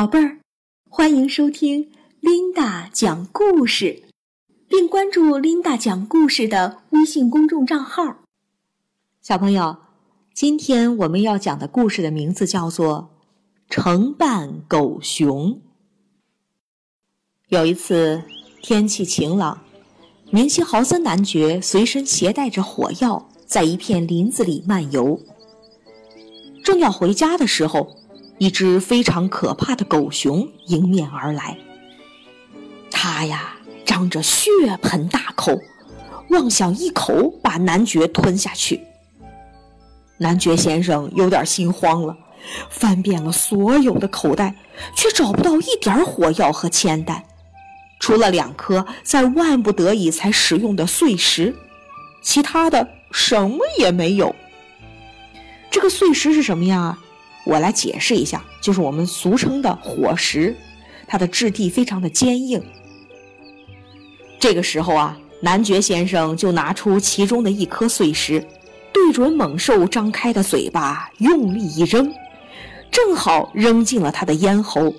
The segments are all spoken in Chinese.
宝贝儿，欢迎收听琳达讲故事，并关注琳达讲故事的微信公众账号。小朋友，今天我们要讲的故事的名字叫做《承办狗熊》。有一次天气晴朗，明希豪森男爵随身携带着火药，在一片林子里漫游。正要回家的时候。一只非常可怕的狗熊迎面而来，它呀张着血盆大口，妄想一口把男爵吞下去。男爵先生有点心慌了，翻遍了所有的口袋，却找不到一点火药和铅弹，除了两颗在万不得已才使用的碎石，其他的什么也没有。这个碎石是什么呀？我来解释一下，就是我们俗称的火石，它的质地非常的坚硬。这个时候啊，男爵先生就拿出其中的一颗碎石，对准猛兽张开的嘴巴用力一扔，正好扔进了他的咽喉。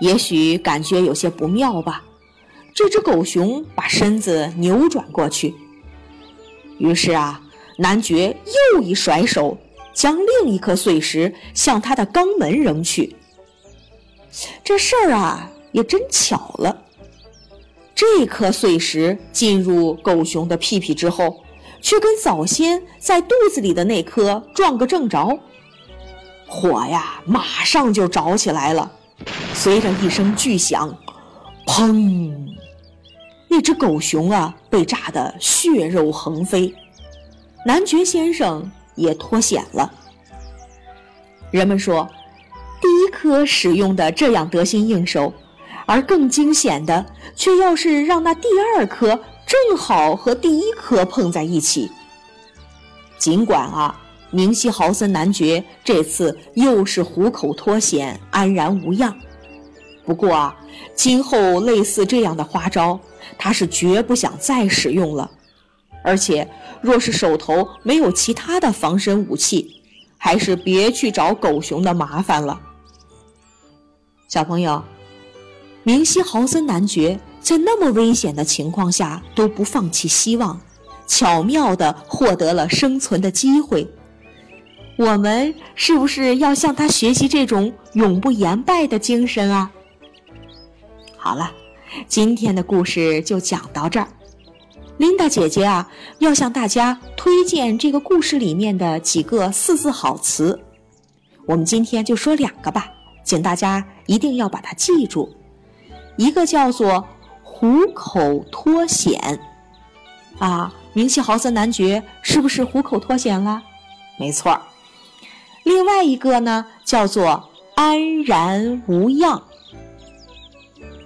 也许感觉有些不妙吧，这只狗熊把身子扭转过去，于是啊，男爵又一甩手。将另一颗碎石向他的肛门扔去。这事儿啊，也真巧了。这颗碎石进入狗熊的屁屁之后，却跟早先在肚子里的那颗撞个正着，火呀，马上就着起来了。随着一声巨响，砰！那只狗熊啊，被炸得血肉横飞。男爵先生。也脱险了。人们说，第一颗使用的这样得心应手，而更惊险的，却要是让那第二颗正好和第一颗碰在一起。尽管啊，明希豪森男爵这次又是虎口脱险，安然无恙。不过啊，今后类似这样的花招，他是绝不想再使用了。而且，若是手头没有其他的防身武器，还是别去找狗熊的麻烦了。小朋友，明希豪森男爵在那么危险的情况下都不放弃希望，巧妙地获得了生存的机会。我们是不是要向他学习这种永不言败的精神啊？好了，今天的故事就讲到这儿。琳达姐姐啊，要向大家推荐这个故事里面的几个四字好词。我们今天就说两个吧，请大家一定要把它记住。一个叫做“虎口脱险”，啊，明希豪森男爵是不是虎口脱险了？没错。另外一个呢，叫做“安然无恙”。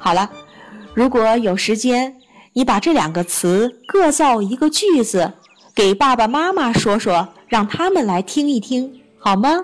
好了，如果有时间。你把这两个词各造一个句子，给爸爸妈妈说说，让他们来听一听，好吗？